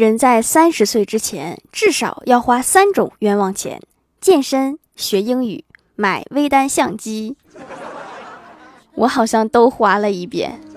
人在三十岁之前至少要花三种冤枉钱健身学英语买微单相机。我好像都花了一遍。